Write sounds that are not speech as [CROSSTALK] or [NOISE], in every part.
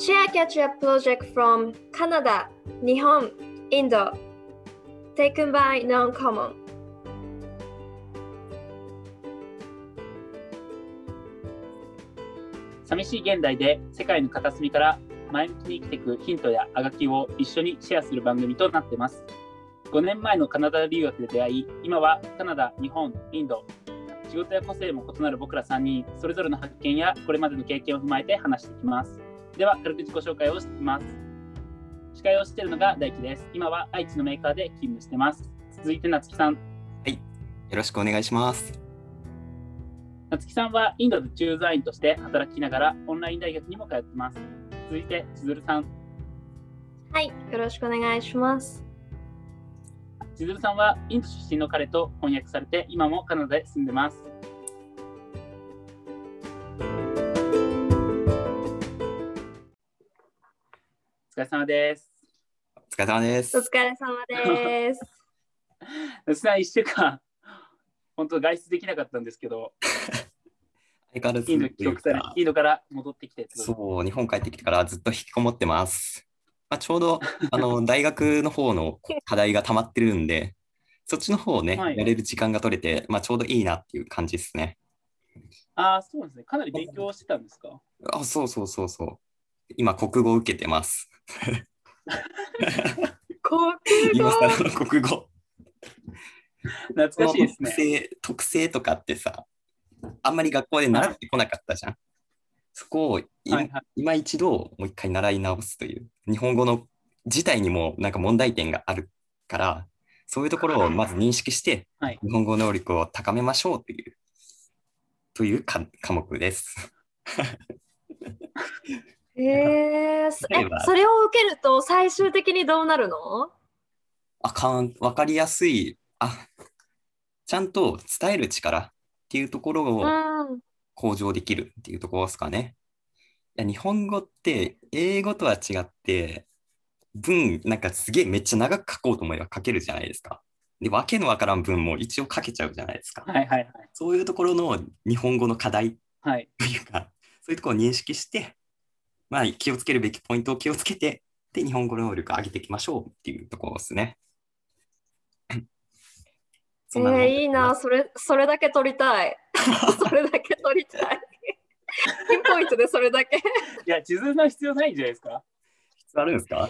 Share Catch Up project from Canada, 日本、インド taken by Non-Common 寂しい現代で世界の片隅から前向きに生きていくヒントやあがきを一緒にシェアする番組となっています。5年前のカナダ留学で出会い、今はカナダ、日本、インド、仕事や個性も異なる僕ら3人、それぞれの発見やこれまでの経験を踏まえて話していきます。では、軽く自己紹介をしていきます。司会をしているのが大輝です。今は愛知のメーカーで勤務しています。続いて夏木さん。よろしくお願いします。夏木さんはインドで駐在員として働きながらオンライン大学にも通っています。続いて千鶴さん。はい、よろしくお願いします。千鶴さんはインド出身の彼と翻訳されて今もカナダで住んでます。お疲れ様です。お疲れ様でおす。疲れ様です。さん、1週間、本当外出できなかったんですけど、相変わらずインド帰国インドから戻ってきてそう、日本帰ってきてからずっと引きこもってます。まあ、ちょうど [LAUGHS] あの大学の方の課題が溜まってるんで、そっちの方をね、はいやれる時間が取れて、まあ、ちょうどいいなっていう感じですね。ああ、そうですね。かなり勉強してたんですか？あ、そうそうそうそう。今、国語を受けてます。[LAUGHS] 国今語更の国語。懐かしいですね。特性特性とかってさ、あんまり学校で習ってこなかったじゃん。そこをいはいはい今一度もう一回習い直すという、日本語の自体にもなんか問題点があるから、そういうところをまず認識して、はい日本語能力を高めましょうという、というか科目です。えー、そえ例えばそれを受けると最終的にどうなるの？あかん、わかりやすい、あ、ちゃんと伝える力っていうところを、うん。向上できるっていうところですかね。いや日本語って英語とは違って文なんかすげえめっちゃ長く書こうと思えば書けるじゃないですか。で、わけのわからん文も一応書けちゃうじゃないですか。はいはいはい。そういうところの日本語の課題はい。というか、そういうところを認識して、まあ気をつけるべきポイントを気をつけて、で、日本語能力を上げていきましょうっていうところですね。[LAUGHS] えそんなのー、いいな、それ、それだけ取りたい。[LAUGHS] それだけ取りたい。[LAUGHS] ピンポイントでそれだけ。いや、地図の必要ないんじゃないですか？必要あるんですか？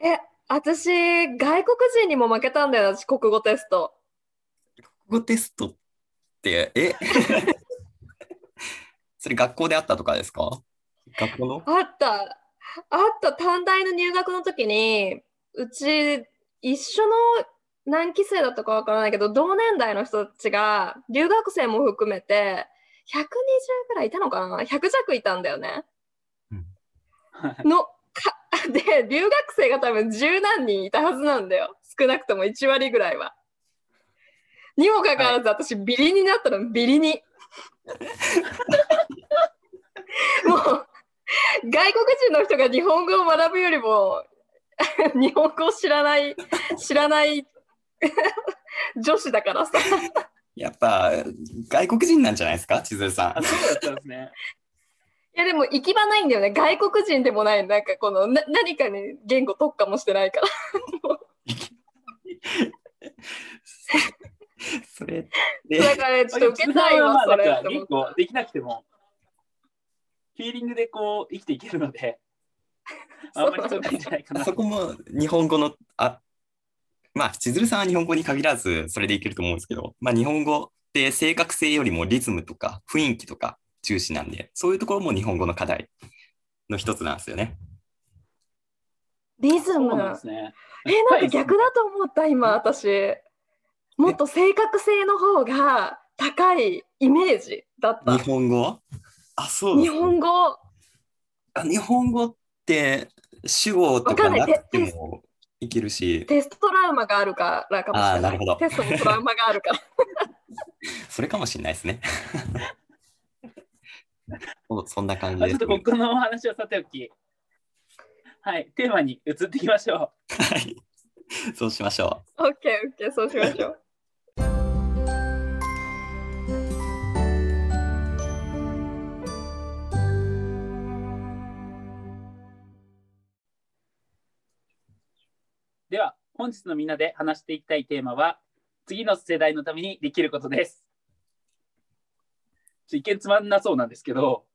え、私、外国人にも負けたんだよな、私、国語テスト。国語テストって、え？それ学校であったとかですか？学校の？あった。あった。短大の入学の時に、うち、一緒の何期生だったかわからないけど、同年代の人たちが、留学生も含めて、120ぐらいいたのかな ?100 弱いたんだよね。の、か、[LAUGHS] で、留学生が多分十何人いたはずなんだよ。少なくとも1割ぐらいは。にもかかわらず、私、ビリになったの、ビリに。[LAUGHS] もう、外国人の人が日本語を学ぶよりも、[LAUGHS] 日本語を知らない、知らない [LAUGHS] 女子だからさ。やっぱ外国人なんじゃないですか？千鶴さあ、そうだったんですね。[LAUGHS] いやでも行き場ないんだよね。外国人でもない。なんかこのな何かに言語特化もしてないから。ん。それで、だからねちょっと受けたいわ、それまあなんかって思った。言語できなくても、フィーリングでこう生きていけるので、[LAUGHS] あんまり必要ないんじゃないかな。そこも日本語の、あ、まあ、千鶴さんは日本語に限らずそれでいけると思うんですけど、まあ、日本語って正確性よりもリズムとか雰囲気とか重視なんで、そういうところも日本語の課題の一つなんですよね。リズムそうなんですね。え、なんか逆だと思った、今、私。もっと正確性の方が高いイメージだった日。本語あ、そうで日す本語、あ日本語って主語とわかんなくてもいけるし、テストトラウマがあるからかもしれない。あーなるほどテストのトラウマがあるから。[LAUGHS] それかもしれないですね。[LAUGHS] そうそんな感じですあちょっと。僕のお話はさておき、はい、テーマに移っていきましょはい。そうしましょオッケーオッケー、そうしましょう。本日のみんなで話していきたいテーマは、次の世代のためにできることです。一見つまんなそうなんですけど、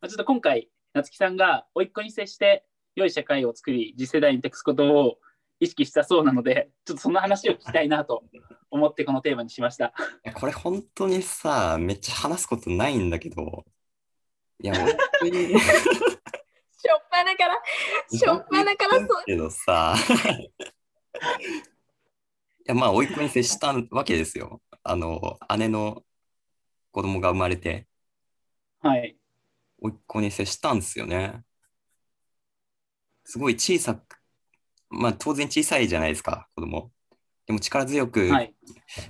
まあちょっと今回、夏木さんが甥っ子に接して良い社会を作り、次世代に託すことを意識したそうなので、ちょっとその話を聞きたいなと思ってこのテーマにしました。これ本当にさ、めっちゃ話すことないんだけど、いや、本当に。しょっぱなから、しょっぱなからそう。けどさ、[LAUGHS] いや、まあ、甥っ子に接したわけですよ。あの、姉の子供が生まれて、はい。甥っ子に接したんですよね。すごい小さく、まあ、当然小さいじゃないですか、子供。でも力強く、はい。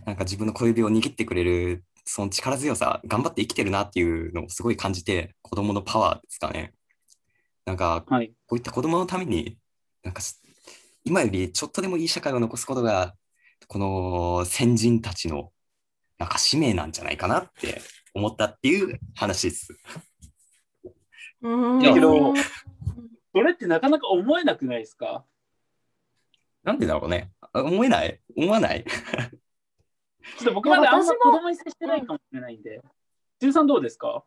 なんか自分の小指を握ってくれる、その力強さ、頑張って生きてるなっていうのをすごい感じて、子供のパワーですかね。なんか、はい。こういった子供のために、なんかし今よりちょっとでもいい社会を残すことが、この先人たちのなんか使命なんじゃないかなって思ったっていう話です。うんだけどそれってなかなか思えなくないですか？なんでだろうね。あ思えない？思わない？[LAUGHS] ちょっと僕まであんま子供に接してないかもしれないんで。ジュンさんどうですか？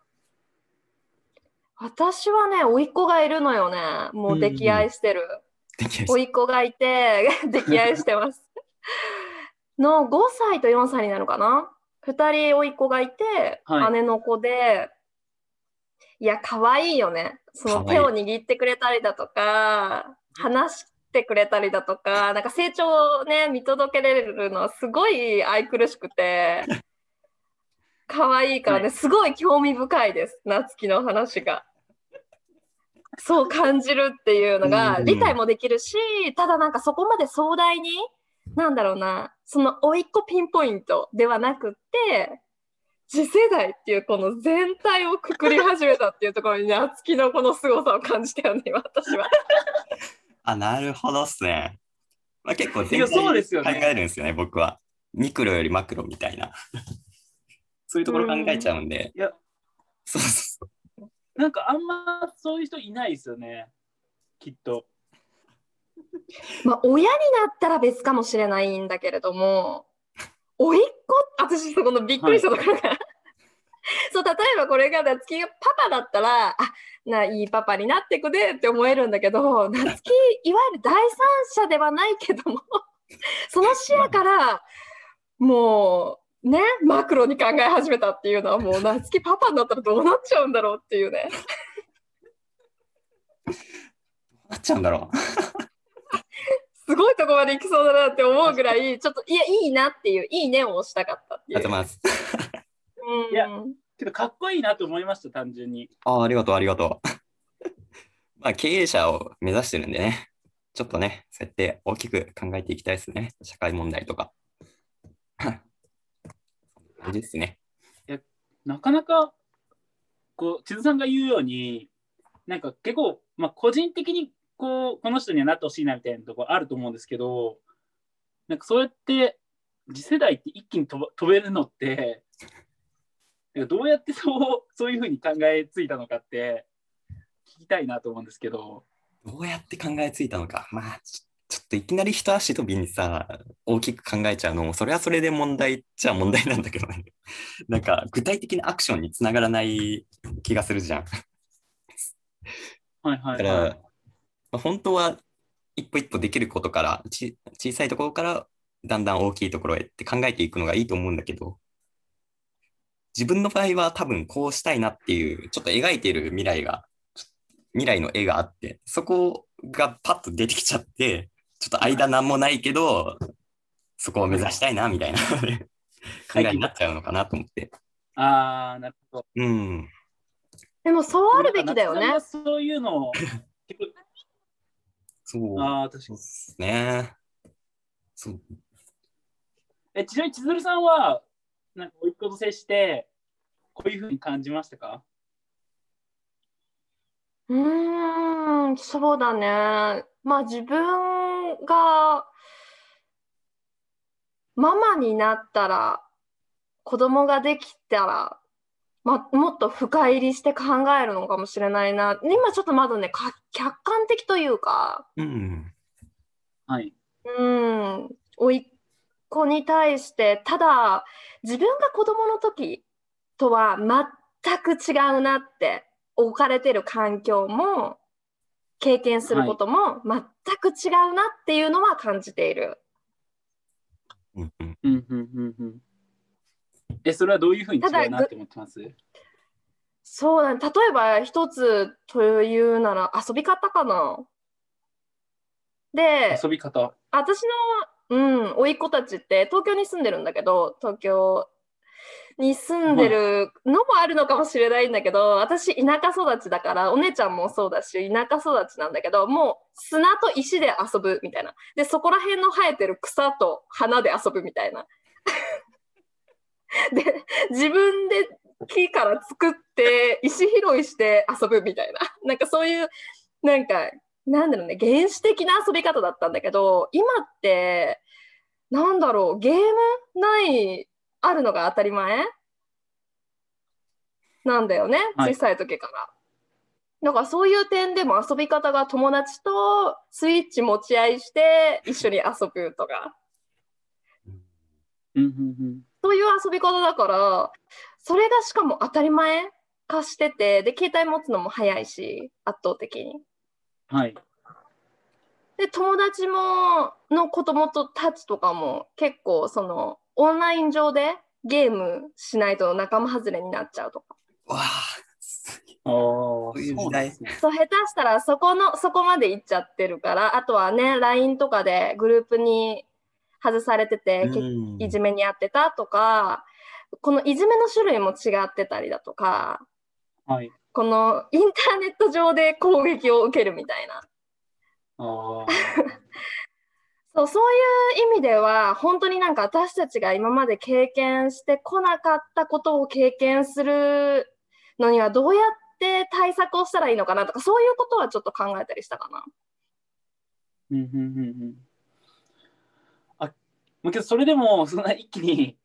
私はね、甥っ子がいるのよね。もう溺愛してる。甥っ子がいて、[LAUGHS] 溺愛してます。[LAUGHS] の5歳と4歳になるかな？2人甥っ子がいて、はい姉の子で、いや、可愛いよね。その手を握ってくれたりだとか、話してくれたりだとか、なんか成長をね、見届けれるのはすごい愛くるしくて、[LAUGHS] 可愛いからね、はいすごい興味深いです、夏希の話が。そう感じるっていうのがうん理解もできるし、ただなんかそこまで壮大に、なんだろうな、その甥いっ子ピンポイントではなくって、次世代っていうこの全体をくくり始めたっていうところに夏希のこの凄さを感じたよね、私は。[LAUGHS] あ、なるほどっすね。まあ、結構いやそうですよ考ねえるんですよね、僕は。ミクロよりマクロみたいな。[LAUGHS] そういうところ考えちゃうんで。いや、そうそうそう。なんかあんまそういう人いないですよね。きっと。まあ、親になったら別かもしれないんだけれども、甥いっ子？私そこのびっくりしたところが、そう例えばこれが夏希がパパだったらあないいパパになってくねって思えるんだけど夏希いわゆる第三者ではないけどもその視野からもうねマクロに考え始めたっていうのはもう夏希パパになったらどうなっちゃうんだろうっていうねどうなっちゃうんだろう。すごいとこまで行きそうだなって思うぐらいちょっといやいいなっていういいねを押したかったっていうありがとうございます。うんいやけどかっこいいなと思いました、単純に。ああ、ありがとう、ありがとう。まあ、経営者を目指してるんでね、ちょっとね、そうやって大きく考えていきたいですね。社会問題とか。感じですね。なかなか、こう、千鶴さんが言うように、なんか結構、まあ、個人的にこう、この人にはなってほしいなみたいなところあると思うんですけど、なんかそうやって、次世代って一気に飛べるのって、なんかどうやって [LAUGHS] そうそういうふうに考えついたのかって聞きたいなと思うんですけど、どうやって考えついたのか。まあ、ちといきなり一足飛びにさ、大きく考えちゃうのも、それはそれで問題っちゃ問題なんだけどね。[LAUGHS] なんか、具体的なアクションにつながらない気がするじゃん。はいはい、だから、はい。まあ本当は一歩一歩できることからち小さいところからだんだん大きいところへって考えていくのがいいと思うんだけど自分の場合は多分こうしたいなっていうちょっと描いている未来が未来の絵があってそこがパッと出てきちゃってちょっと間なんもないけどそこを目指したいなみたいな考えになっちゃうのかなと思って。ああ、なるほど。うん。でもそうあるべきだよね。そういうのを、結 [LAUGHS] そう構ああ、確かに。ですね。そうえ、ちなみに千鶴さんは、なんか、おいっ子と接して、こういうふうに感じましたか？うーん、そうだね。まあ自分がママになったら、子供ができたら、まあ、もっと深入りして考えるのかもしれないな。今ちょっとまだね、か客観的というか、うん。はい。うん、甥っ子に対して、ただ、自分が子供の時とは全く違うなって、置かれてる環境も、経験することも全く違うなっていうのは感じている。うんうんうんうんうんうん。え、それはどういうふうに違うなって思ってます？そうだね。例えば一つというなら遊び方かな。で、遊び方。私の、うん、甥っ子たちって東京に住んでるんだけど、東京に住んでるのもあるのかもしれないんだけど、私田舎育ちだから、お姉ちゃんもそうだし、田舎育ちなんだけど、もう砂と石で遊ぶみたいな。で、そこら辺の生えてる草と花で遊ぶみたいな。[LAUGHS] で、自分で木から作って石拾いして遊ぶみたいな。なんかそういう、なんか、なんだろうね、原始的な遊び方だったんだけど、今って、なんだろう、ゲームない、あるのが当たり前？なんだよね、はい小さい時から。だからそういう点でも遊び方が友達とスイッチ持ち合いして一緒に遊ぶとか、うんうんうん。そういう遊び方だから、それがしかも当たり前？化してて、で、携帯持つのも早いし、圧倒的に。はい。で友達もの子供とたちとかも結構そのオンライン上でゲームしないと仲間外れになっちゃうとか。わあ、おそういう時代ですね。そう下手したらそこのそこまで行っちゃってるからあとはね LINE とかでグループに外されてて、けうん。いじめにあってたとかこのいじめの種類も違ってたりだとかはい。このインターネット上で攻撃を受けるみたいな [LAUGHS] そうそういう意味では本当になんか私たちが今まで経験してこなかったことを経験するのにはどうやって対策をしたらいいのかなとかそういうことはちょっと考えたりしたかな。うんうんうんうん。あ、まあけどそれでもそんな一気に、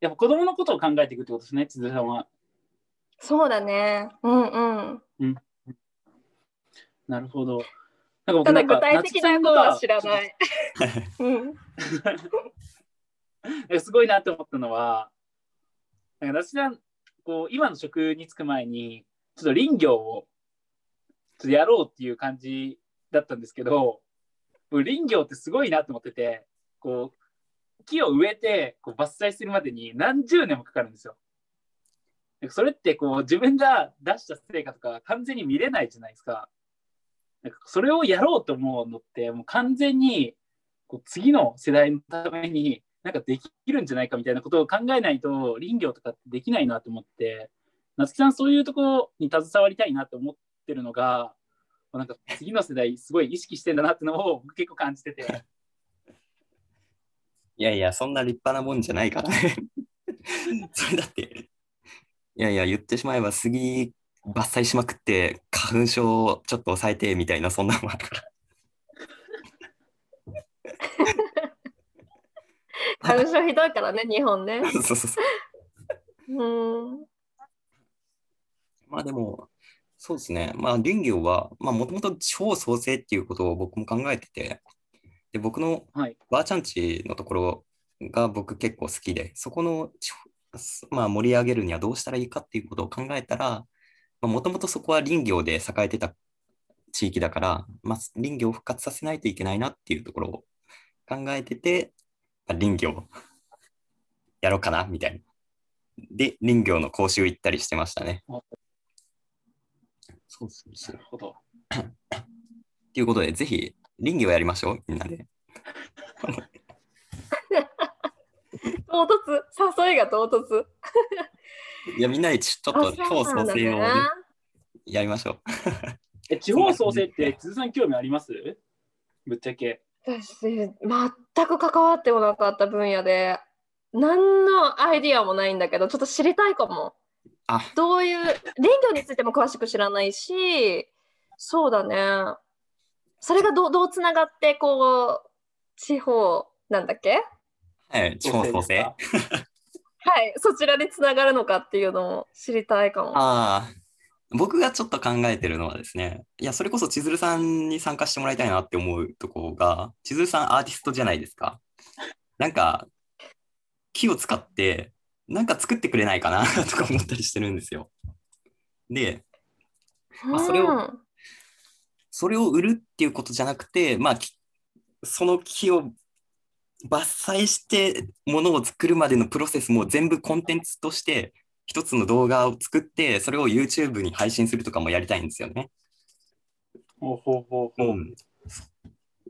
やっぱ子供のことを考えていくってことですね、千鶴さんは。そうだね。うんうん。なるほど。なんか僕ただなんか具体的なことは知らない。[LAUGHS] [LAUGHS] すごいなって思ったのは、なんか私はこう今の職に就く前に、ちょっと林業をちょっとやろうっていう感じだったんですけど、僕林業ってすごいなと思ってて、こう木を植えてこう伐採するまでに何十年もかかるんですよ。それってこう自分が出した成果とか完全に見れないじゃないですか。なんかそれをやろうと思うのってもう完全にこう次の世代のためになんかできるんじゃないかみたいなことを考えないと林業とかできないなと思って夏木さんそういうところに携わりたいなと思ってるのがなんか次の世代すごい意識してんだなってのを結構感じてて [LAUGHS] いやいや、そんな立派なもんじゃないからね。[LAUGHS] それだって、いやいや、言ってしまえば杉伐採しまくって、花粉症をちょっと抑えてみたいな、そんなのもあるから。花粉症ひどいからね、日本ね。そうそうそう。うん。まあでも、そうですね。まあ林業は、まあもともと地方創生っていうことを僕も考えてて、で、僕のはいばあちゃんちのところが僕結構好きで、そこのまあ、盛り上げるにはどうしたらいいかっていうことを考えたら、もともとそこは林業で栄えてた地域だから、まあ、林業を復活させないといけないなっていうところを考えてて、まあ林業やろうかなみたいな。で、林業の講習行ったりしてましたね。そうそうそう。なるほど [COUGHS] ということで、ぜひ林業やりましょう、みんなで。[LAUGHS] [LAUGHS] 唐突、誘いが唐突。いや、みんなでちちょっとあ地方創生をね、やりましょう。[LAUGHS] え地方創生って鈴さん興味あります？ぶっちゃけ私、全く関わってもなかった分野で、何のアイディアもないんだけど、ちょっと知りたいかも。あ、どういう、林業についても詳しく知らないし、そうだね。それがどうどうつながって、こう、地方、なんだっけ？はい、地方創生。はい、そちらにつながるのかっていうのを知りたいかも。あ僕がちょっと考えてるのはですね、いや、それこそ千鶴さんに参加してもらいたいなって思うところが、千鶴さんアーティストじゃないですか？なんか、木を使って、なんか作ってくれないかなとか思ったりしてるんですよ。で、まあそれをうんそれを売るっていうことじゃなくて、まあ、きその木を伐採して物を作るまでのプロセスも全部コンテンツとして一つの動画を作ってそれを YouTube に配信するとかもやりたいんですよね。ほうほうほうほう。うん、い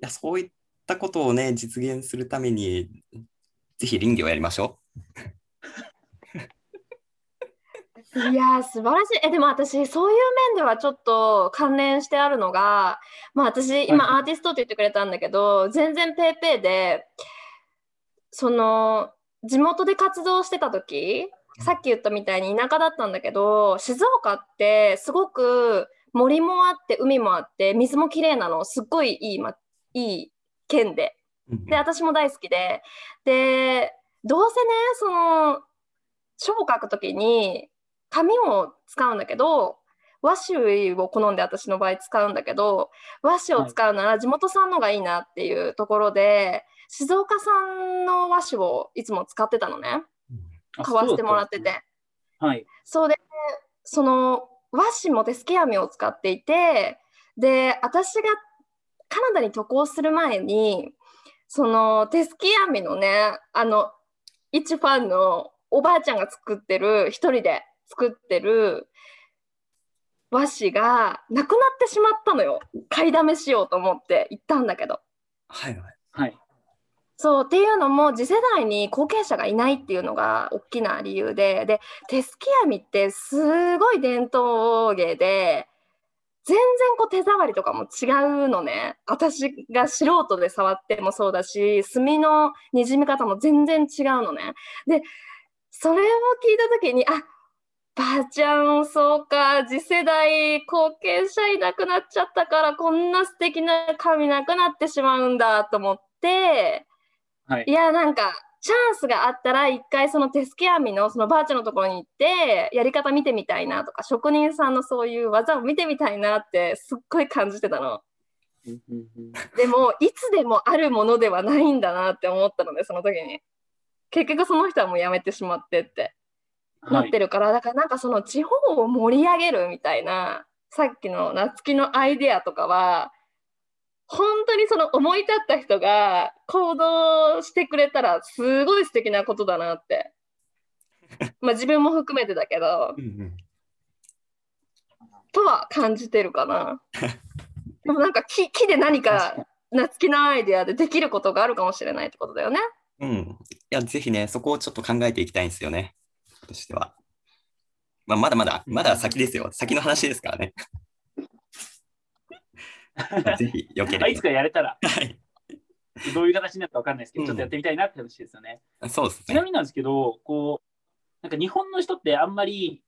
やそういったことをね実現するためにぜひ林業をやりましょ [LAUGHS] いやー素晴らしい。えでも私そういう面ではちょっと関連してあるのが、まあ私今アーティストって言ってくれたんだけど、全然ペーペーでその地元で活動してた時、さっき言ったみたいに田舎だったんだけど、静岡ってすごく森もあって海もあって水もきれいなの、すっごいいいまいい県で。う。で私も大好きででどうせねその書を書くときに紙を使うんだけど和紙を好んで私の場合使うんだけど和紙を使うなら地元産のがいいなっていうところで、静岡産の和紙をいつも使ってたのねあ買わせてもらって。てはい。そうでその和紙も手すき網を使っていてで私がカナダに渡航する前にその手すき網のねあの一ファンのおばあちゃんが作ってる一人で作ってる和紙がなくなってしまったのよ買いだめしようと思って行ったんだけどはいはい。はい。そうっていうのも次世代に後継者がいないっていうのが大きな理由でで手すき網ってすごい伝統芸で全然こう手触りとかも違うのね。私が素人で触ってもそうだし墨のにじみ方も全然違うのね。でそれを聞いた時にあばあちゃんそうか次世代後継者いなくなっちゃったからこんな素敵な紙なくなってしまうんだと思ってはいい。やなんかチャンスがあったら一回その手すき網のそのばあちゃんのところに行ってやり方見てみたいなとか職人さんのそういう技を見てみたいなってすっごい感じてたの。でもいつでもあるものではないんだなって思ったのでその時に結局その人はもう辞めてしまってってなはいってるから、だからなんかその地方を盛り上げるみたいなさっきの夏希のアイデアとかは本当にその思い立った人が行動してくれたらすごい素敵なことだなって [LAUGHS] まあ自分も含めてだけどうんうんとは感じてるかなでもなんか木木で何確かか夏希のアイデアでできることがあるかもしれないってことだよねうん。いや、ぜひね、そこをちょっと考えていきたいんですよね。としては。まあ、まだまだ、まだ先ですよ。先の話ですからね。[LAUGHS] ぜひ、よけあいつれば。かやれたら、はい。どういう形になるかわかんないですけど、うんちょっとやってみたいなって話ですよね。そうですね。ちなみになんですけど、こう、なんか日本の人ってあんまり、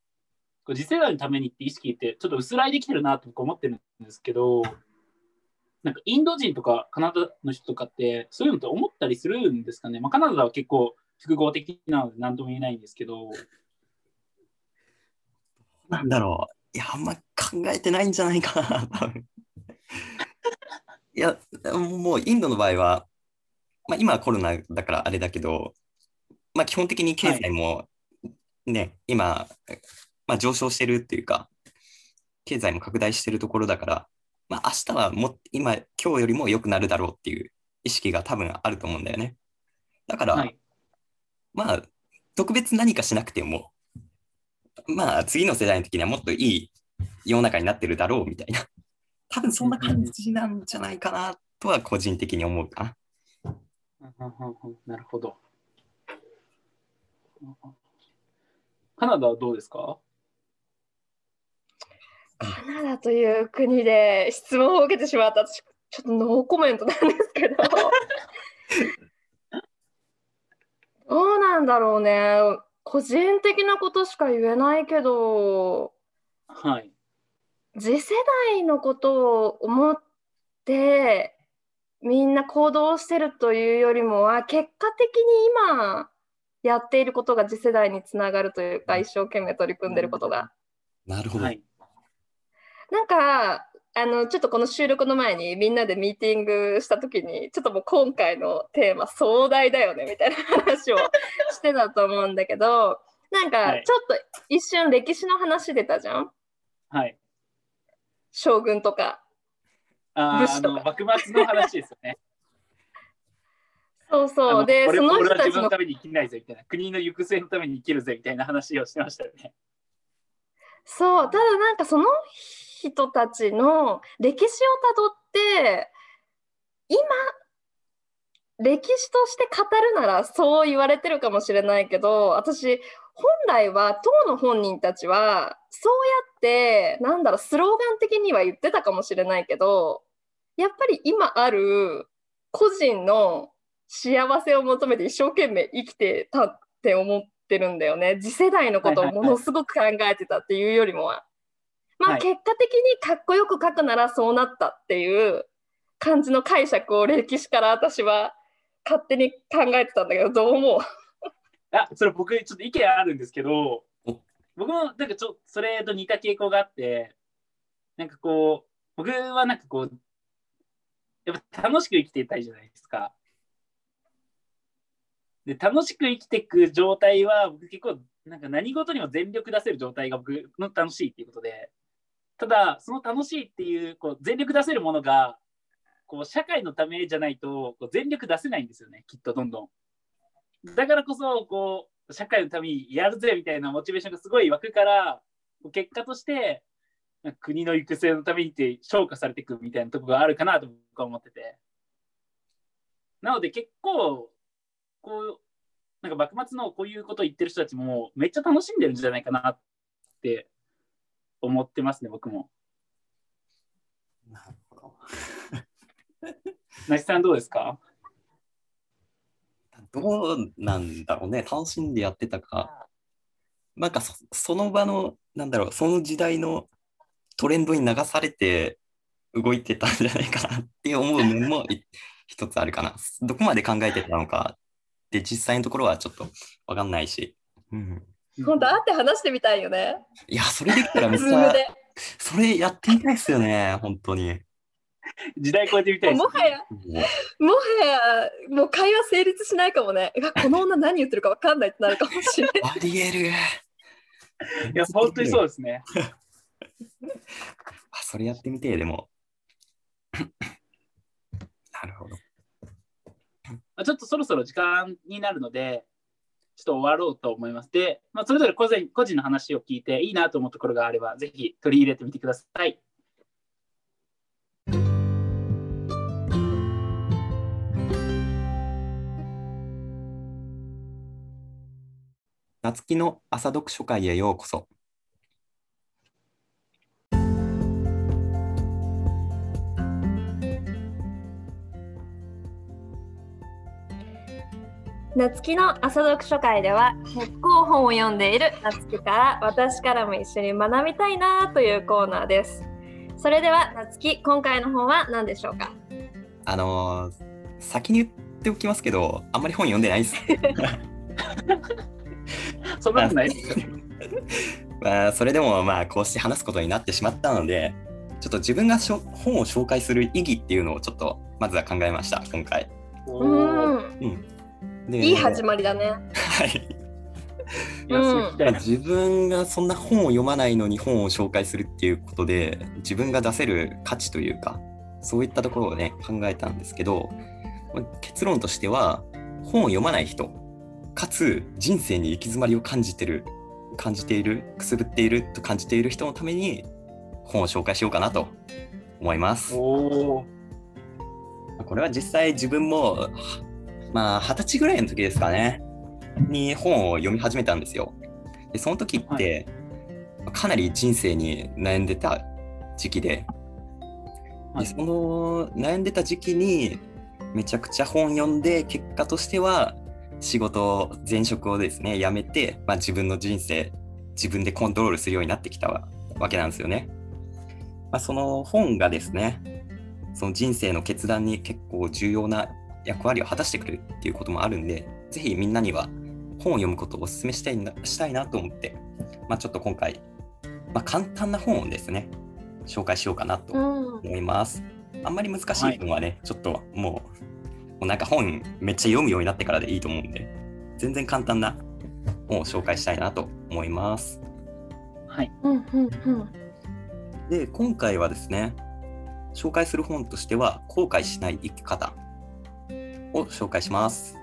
こう次世代のためにって意識ってちょっと薄らいできてるなと僕思ってるんですけど、なんかインド人とかカナダの人とかってそういうのって思ったりするんですかね？まあ、カナダは結構複合的なので何とも言えないんですけど、なんだろう。いや、あんま考えてないんじゃないかな、多分。[LAUGHS] いや、もうインドの場合は、まあ、今はコロナだからあれだけど、まあ、基本的に経済もね、今、まあ、上昇してるっていうか、経済も拡大してるところだから、まあ、明日はもっ今、今日よりも良くなるだろうっていう意識が多分あると思うんだよね。だから、はい。まあ、特別何かしなくても、まあ、次の世代の時にはもっといい世の中になってるだろうみたいな。多分そんな感じなんじゃないかなとは個人的に思うかな。なるほど。カナダはどうですか？カナダという国で質問を受けてしまった。私ちょっとノーコメントなんですけど。[LAUGHS] どうなんだろうね。個人的なことしか言えないけど。はい。次世代のことを思ってみんな行動してるというよりもは結果的に今やっていることが次世代につながるというか一生懸命取り組んでることが。なるほど。はい。なんかあのちょっとこの収録の前にみんなでミーティングした時にちょっともう今回のテーマ壮大だよねみたいな話をしてたと思うんだけどなんかはいちょっと一瞬歴史の話出たじゃん？はい。将軍とか。あーあ武士とかの幕末の話ですよね。あそうそう。ので、俺その人たちの分のために生きないぜみたいな、国の行く末のために生きるぜみたいな話をしてましたよね。そう、ただなんかその人たちの歴史をたどって、今、歴史として語るならそう言われてるかもしれないけど、私、本来は当の本人たちは、そうやって、なんだろう、スローガン的には言ってたかもしれないけど、やっぱり今ある個人の幸せを求めて一生懸命生きてたって思ってるんだよね。次世代のことをものすごく考えてたっていうよりもは。まあはい結果的にかっこよく書くならそうなったっていう感じの解釈を歴史から私は勝手に考えてたんだけど、どう思う？あ、それ僕ちょっと意見あるんですけどお、僕もなんかちょそれと似た傾向があって、なんかこう、僕はなんかこう、やっぱ楽しく生きていたいじゃないですか。で、楽しく生きていく状態は、僕結構、なんか何事にも全力出せる状態が僕の楽しいっていうことで、ただ、その楽しいっていう、こう、全力出せるものが、こう、社会のためじゃないと、こう全力出せないんですよね、きっとどんどん。だからこそ、こう、社会のためにやるぜみたいなモチベーションがすごい湧くから、結果として、国の行く末のためにって昇華されていくみたいなところがあるかなと僕は思ってて。なので結構、こう、なんか幕末のこういうことを言ってる人たちもめっちゃ楽しんでるんじゃないかなって思ってますね、僕も。なるほど。なしさんどうですか？どうなんだろうね。楽しんでやってたか。なんかそその場の、なんだろう、その時代のトレンドに流されて動いてたんじゃないかなって思う面もい一つあるかな。どこまで考えてたのかって実際のところはちょっとわかんないし。うん、本当会って話してみたいよね。いや、それできたらめっちゃ。それやってみたいですよね、本当に。[LAUGHS] 時代超えてみたいもはや、もうもはや、もう会話成立しないかもね。この女何言ってるか分かんないってなるかもしれない。[LAUGHS] ありえる。いや、本当にそうですね。[LAUGHS] あそれやってみて、でも。[COUGHS] なるほど。まあちょっとそろそろ時間になるので、ちょっと終わろうと思います。で、まあ、それぞれ個人個人の話を聞いていいなと思うところがあれば、ぜひ取り入れてみてください。夏希の朝読書会へようこそ。夏希の朝読書会では結構本を読んでいる夏希から私からも一緒に学びたいなというコーナーです。それでは夏希今回の本は何でしょうか？あのー先に言っておきますけど、あんまり本読んでないです。[LAUGHS] そんなことないですよ。[LAUGHS] まあ、それでもまあこうして話すことになってしまったので、ちょっと自分がしょ本を紹介する意義っていうのをちょっとまずは考えました、今回。おうーん、でいい始まりだね。はい。いや、そう聞きたいな。自分がそんな本を読まないのに本を紹介するっていうことで自分が出せる価値というかそういったところをね考えたんですけどまあ結論としては本を読まない人かつ人生に行き詰まりを感じてる感じているくすぶっていると感じている人のために本を紹介しようかなと思います。これは実際自分もはまあ二十歳ぐらいの時ですかね。に本を読み始めたんですよ。でその時って、かなり人生に悩んでた時期で,、はい。でその悩んでた時期にめちゃくちゃ本読んで結果としては仕事前職をですね辞めて、まあ、自分の人生自分でコントロールするようになってきたわわけなんですよね。まあ、その本がですねその人生の決断に結構重要な役割を果たしてくれるっていうこともあるんで、ぜひみんなには本を読むことをお勧めしたいなしたいなと思って、まあ、ちょっと今回、まあ、簡単な本をですね、紹介しようかなとうん。思います。あんまり難しい本はね、ちょっともう、もうなんか本めっちゃ読むようになってからでいいと思うんで、全然簡単な本を紹介したいなと思います。はい。うんうんうん。で、今回はですね、紹介する本としては、後悔しない生き方を紹介します。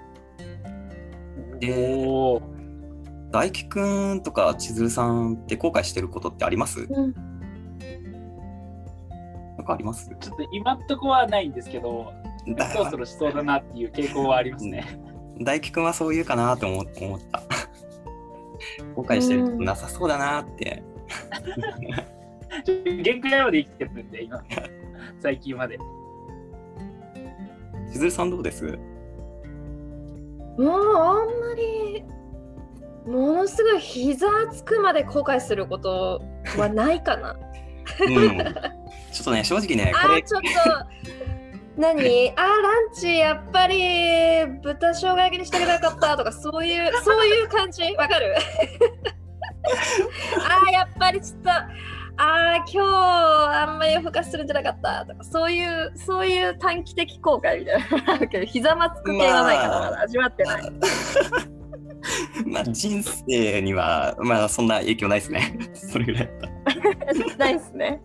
でおー大輝くんとか千鶴さんって後悔してることってあります？うんなんかあります？ちょっと今んとこはないんですけど、だそろそろしそうだなっていう傾向はありますね。大輝くんはそう言うかなと思思った。後悔してることなさそうだなって。限界まで生きてるんで、今。最近まで。千鶴さんどうです？もうあんまりものすごい膝つくまで後悔することはないかな。うん。ちょっとね、正直ね、これ、ちょっと何？[LAUGHS] あーランチやっぱり豚生姜焼きにしてくれなかったとかそういうそういう感じ？わかる？[LAUGHS] あーやっぱりちょっとあー今日あんまり夜更かしするんじゃなかったとかそういうそういう短期的後悔みたいななんか膝まつく系はないから、まだ味わってない。まあ [LAUGHS] 人生には、まあそんな影響ないですね。それぐらいだっないっすね。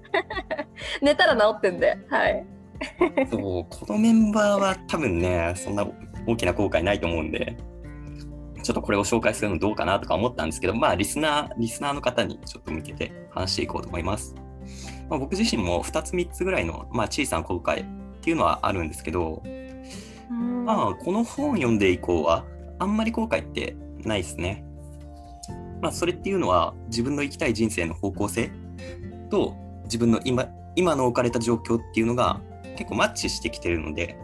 寝たら治ってんで、はい。た。そう、[LAUGHS] このメンバーは多分ね、そんな大きな後悔ないと思うんで、ちょっとこれを紹介するのどうかなとか思ったんですけど、まあリスナー、リスナーの方にちょっと向けて話していこうと思います。まあ、僕自身も2つ3つぐらいの、まあ、小さな後悔っていうのはあるんですけど、まあ、この本を読んで以降は、あんまり後悔ってないですね。まあ、それっていうのは、自分の生きたい人生の方向性と、自分の今今の置かれた状況っていうのが結構マッチしてきてるので、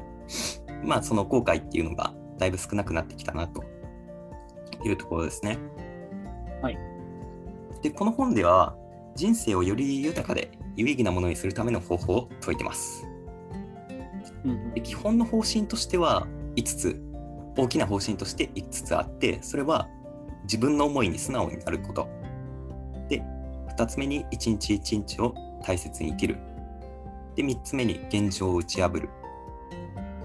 まあ、その後悔っていうのがだいぶ少なくなってきたなというところですね。はい。で、この本では、人生をより豊かで有意義なものにするための方法を説いてます。うんで基本の方針としては5つ大きな方針として5つあってそれは自分の思いに素直になることで2つ目に一日一日を大切に生きるで3つ目に現状を打ち破る。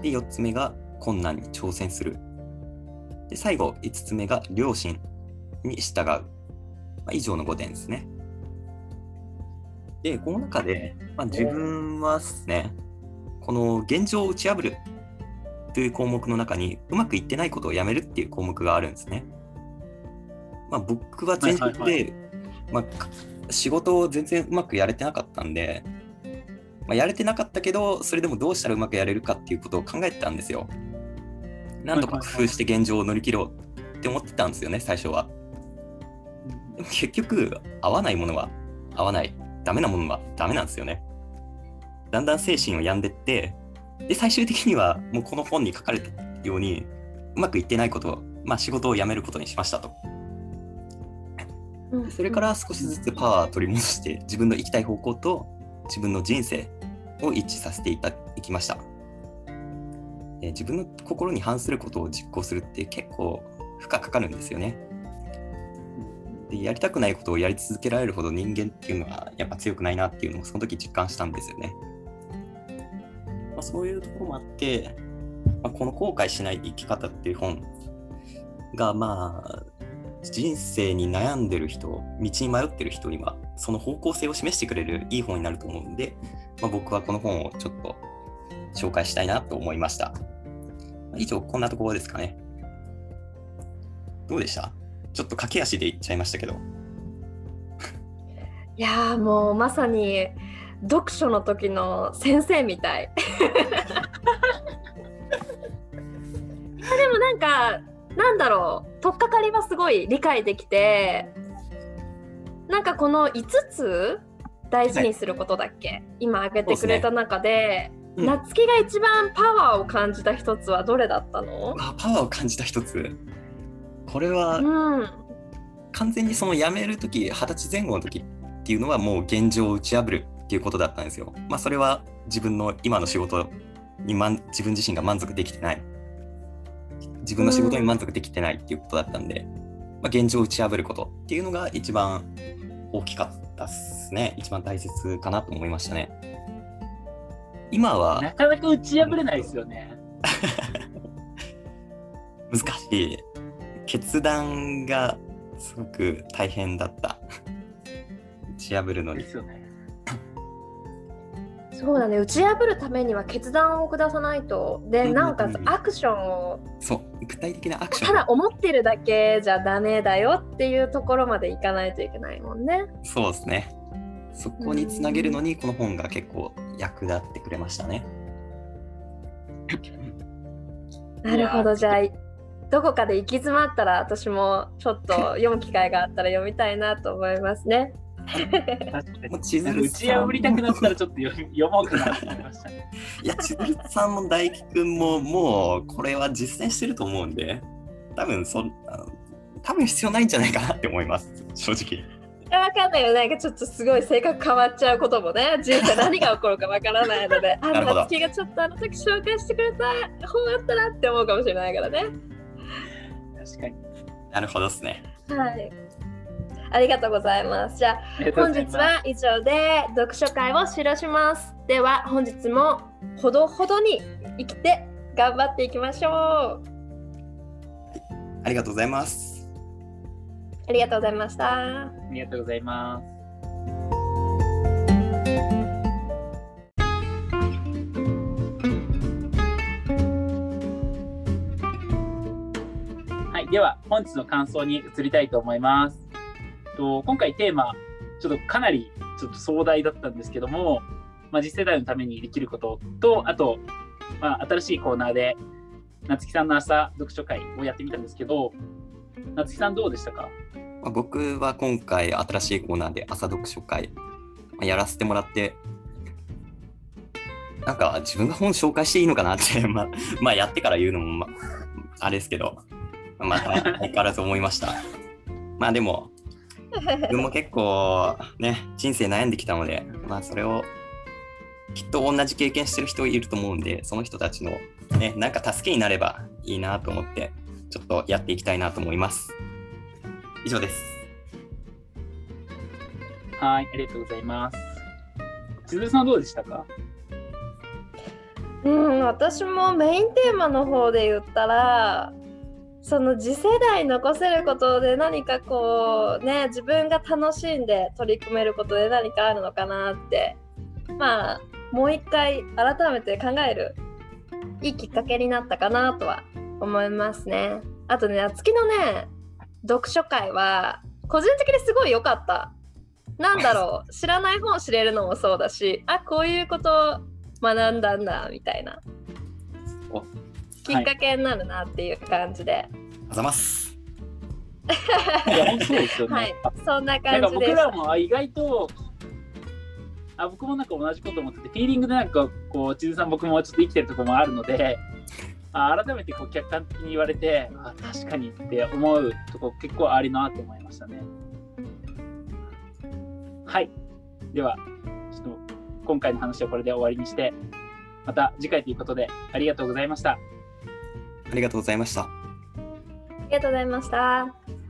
で4つ目が困難に挑戦する。で最後5つ目が良心に従う、まあ、以上の5点ですね。でこの中で、まあ、自分はですねこの現状を打ち破るという項目の中にうまくいってないことをやめるっていう項目があるんですね。まあ、僕は前職で、ま仕事を全然うまくやれてなかったんで、まあ、やれてなかったけどそれでもどうしたらうまくやれるかっていうことを考えてたんですよ。なんとか工夫して現状を乗り切ろうって思ってたんですよね最初は。でも結局合わないものは合わないダメなものはダメなんですよね。だんだん精神を病んでってで最終的にはもうこの本に書かれたようにうまくいってないことを、まあ、仕事を辞めることにしましたとうんそれから少しずつパワーを取り戻して自分の行きたい方向と自分の人生を一致させていたいきました自分の心に反することを実行するって結構負荷かかるんですよねでやりたくないことをやり続けられるほど人間っていうのはやっぱ強くないなっていうのをその時実感したんですよね。まあ、そういうところもあって、まあ、この後悔しない生き方っていう本がまあ人生に悩んでる人道に迷ってる人にはその方向性を示してくれるいい本になると思うんで、まあ、僕はこの本をちょっと紹介したいなと思いました。以上こんなところですかね。どうでした？ちょっと駆け足で言っちゃいましたけど。[LAUGHS] いやーもうまさに読書の時の先生みたい。[LAUGHS] でもなんかなんだろう取っかかりはすごい理解できてなんかこの5つ大事にすることだっけ、今挙げてくれた中で。うん。夏希が一番パワーを感じた一つはどれだったの？あパワーを感じた一つ。これはうん。完全にその辞める時二十歳前後の時っていうのはもう現状を打ち破るっていうことだったんですよ。まあそれは自分の今の仕事に満自分自身が満足できてない。自分の仕事に満足できてないっていうことだったんで、まあ、現状を打ち破ることっていうのが一番大きかっったっすね。一番大切かなと思いましたね。今はなかなか打ち破れないですよね。[LAUGHS] 難しい。決断がすごく大変だった。[LAUGHS] 打ち破るのにで。すよね。そうだね打ち破るためには決断を下さないとでうんなおかつうんアクションをそう、具体的なアクション。ただ思ってるだけじゃダメだよっていうところまでいかないといけないもんね。そうですね。そこにつなげるのに、この本が結構役立ってくれましたね。[LAUGHS] なるほどじゃあどこかで行き詰まったら私もちょっと読む機会があったら読みたいなと思いますね。確かもうに。千鶴打ち破りたくなったらちょっと読もうかなって思いましたね。[LAUGHS] いや、千鶴さんも大輝くんももうこれは実践してると思うんで、多分そんあの多分必要ないんじゃないかなって思います、正直。わかんないよなんかちょっとすごい性格変わっちゃうこともね人生何が起こるかわからないので [LAUGHS] あなるほどなつきがちょっとあの時紹介してくれた本あったなって思うかもしれないからね。確かに。なるほどですね。はい。ありがとうございます。じゃあ本日は以上で読書会を終了します。では本日もほどほどに生きて頑張っていきましょう。ありがとうございます。ありがとうございました。ありがとうございます。はい、では本日の感想に移りたいと思います。と今回テーマ、ちょっとかなりちょっと壮大だったんですけども、まあ、次世代のためにできることと、あと、まあ、新しいコーナーで、夏木さんの朝読書会をやってみたんですけど、夏木さんどうでしたか、僕は今回新しいコーナーで朝読書会やらせてもらってなんか自分が本紹介していいのかなって [LAUGHS] まあ、まあやってから言うのも、まあ、あれですけどまた相変わらず思いました。まあでも自分も結構ね人生悩んできたのでまあそれをきっと同じ経験してる人いると思うんでその人たちのねなんか助けになればいいなと思ってちょっとやっていきたいなと思います。以上です。はい、ありがとうございます。千鶴さんどうでしたか？うん、私もメインテーマの方で言ったらその次世代残せることで何かこうね自分が楽しんで取り組めることで何かあるのかなってまあもう一回改めて考えるいいきっかけになったかなとは思いますね。あとね夏希のね読書会は個人的にすごい良かった。なんだろう知らない本を知れるのもそうだしあこういうこと学んだんだみたいなきっかけになるなっていう感じで、ありがとうございます。いや、本当そうですよね。はいあそんな感じですらもあ意外と、あ僕もなんか同じこと思ってて、フィーリングでなんかこう、千鶴さん、僕もちょっと生きてるところもあるので、あ改めてこう客観的に言われて、あ確かにって思うとこ結構ありなと思いましたね。はい。では、ちょっと今回の話はこれで終わりにして、また次回ということでありがとうございました。ありがとうございました。ありがとうございました。